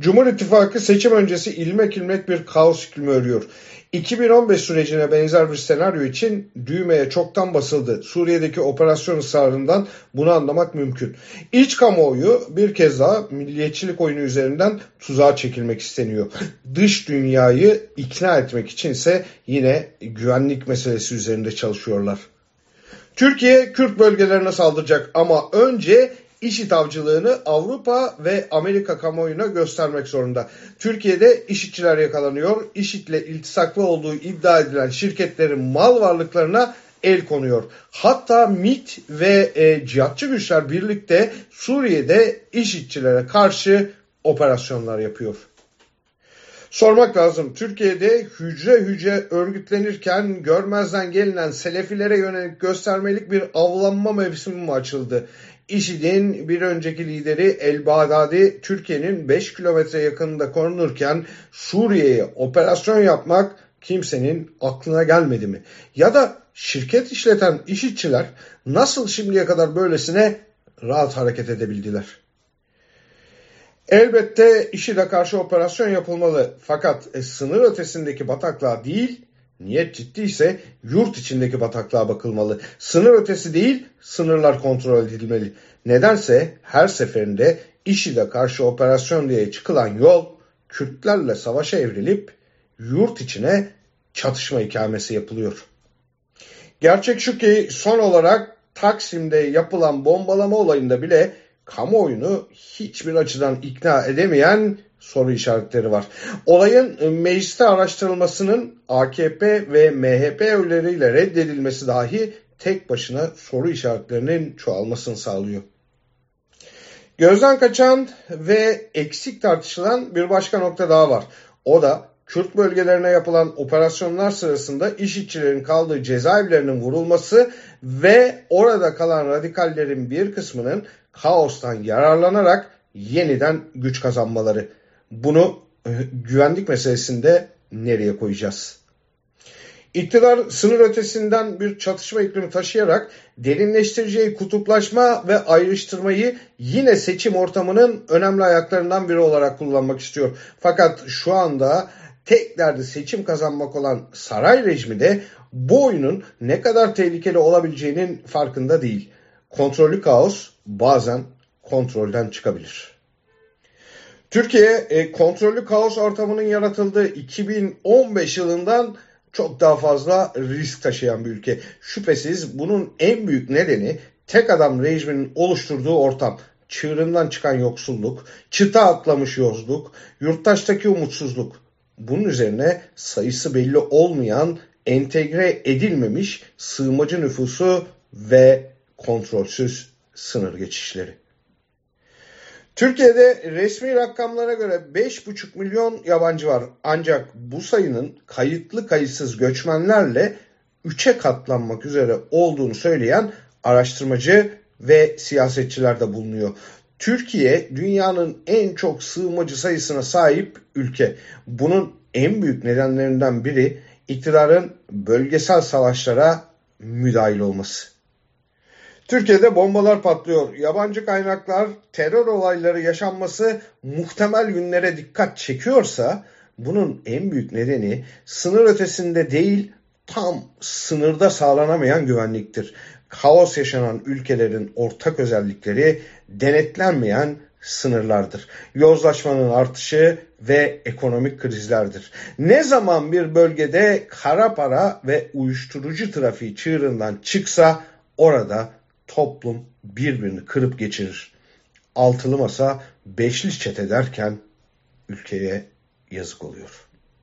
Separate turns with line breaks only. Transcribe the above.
Cumhur İttifakı seçim öncesi ilmek ilmek bir kaos iklimi örüyor. 2015 sürecine benzer bir senaryo için düğmeye çoktan basıldı. Suriye'deki operasyon ısrarından bunu anlamak mümkün. İç kamuoyu bir kez daha milliyetçilik oyunu üzerinden tuzağa çekilmek isteniyor. Dış dünyayı ikna etmek içinse yine güvenlik meselesi üzerinde çalışıyorlar. Türkiye Kürt bölgelerine saldıracak ama önce IŞİD avcılığını Avrupa ve Amerika kamuoyuna göstermek zorunda. Türkiye'de IŞİD'çiler yakalanıyor. IŞİD'le iltisaklı olduğu iddia edilen şirketlerin mal varlıklarına el konuyor. Hatta MIT ve e, cihatçı güçler birlikte Suriye'de IŞİD'çilere karşı operasyonlar yapıyor. Sormak lazım. Türkiye'de hücre hücre örgütlenirken görmezden gelinen selefilere yönelik göstermelik bir avlanma mevsimi mi açıldı? IŞİD'in bir önceki lideri El Bağdadi Türkiye'nin 5 kilometre yakınında korunurken Suriye'ye operasyon yapmak kimsenin aklına gelmedi mi? Ya da şirket işleten işitçiler nasıl şimdiye kadar böylesine rahat hareket edebildiler? Elbette IŞİD'e karşı operasyon yapılmalı fakat e, sınır ötesindeki bataklığa değil Niyet ciddiyse yurt içindeki bataklığa bakılmalı. Sınır ötesi değil, sınırlar kontrol edilmeli. Nedense her seferinde IŞİD'e karşı operasyon diye çıkılan yol Kürtlerle savaşa evrilip yurt içine çatışma ikamesi yapılıyor. Gerçek şu ki son olarak Taksim'de yapılan bombalama olayında bile kamuoyunu hiçbir açıdan ikna edemeyen soru işaretleri var. Olayın e, mecliste araştırılmasının AKP ve MHP öyleriyle reddedilmesi dahi tek başına soru işaretlerinin çoğalmasını sağlıyor. Gözden kaçan ve eksik tartışılan bir başka nokta daha var. O da Kürt bölgelerine yapılan operasyonlar sırasında işçilerin kaldığı cezaevlerinin vurulması ve orada kalan radikallerin bir kısmının kaostan yararlanarak yeniden güç kazanmaları. Bunu e, güvenlik meselesinde nereye koyacağız? İktidar sınır ötesinden bir çatışma iklimi taşıyarak derinleştireceği kutuplaşma ve ayrıştırmayı yine seçim ortamının önemli ayaklarından biri olarak kullanmak istiyor. Fakat şu anda tek derdi seçim kazanmak olan saray rejimi de bu oyunun ne kadar tehlikeli olabileceğinin farkında değil. Kontrollü kaos bazen kontrolden çıkabilir. Türkiye e, kontrollü kaos ortamının yaratıldığı 2015 yılından çok daha fazla risk taşıyan bir ülke. Şüphesiz bunun en büyük nedeni tek adam rejiminin oluşturduğu ortam. Çığırından çıkan yoksulluk, çıta atlamış yozluk, yurttaştaki umutsuzluk. Bunun üzerine sayısı belli olmayan, entegre edilmemiş sığmacı nüfusu ve kontrolsüz sınır geçişleri. Türkiye'de resmi rakamlara göre 5,5 milyon yabancı var. Ancak bu sayının kayıtlı kayıtsız göçmenlerle 3'e katlanmak üzere olduğunu söyleyen araştırmacı ve siyasetçiler de bulunuyor. Türkiye dünyanın en çok sığınmacı sayısına sahip ülke. Bunun en büyük nedenlerinden biri iktidarın bölgesel savaşlara müdahil olması. Türkiye'de bombalar patlıyor. Yabancı kaynaklar terör olayları yaşanması muhtemel günlere dikkat çekiyorsa bunun en büyük nedeni sınır ötesinde değil tam sınırda sağlanamayan güvenliktir. Kaos yaşanan ülkelerin ortak özellikleri denetlenmeyen sınırlardır. Yozlaşmanın artışı ve ekonomik krizlerdir. Ne zaman bir bölgede kara para ve uyuşturucu trafiği çığırından çıksa orada toplum birbirini kırıp geçirir. Altılı masa beşli çete derken ülkeye yazık oluyor.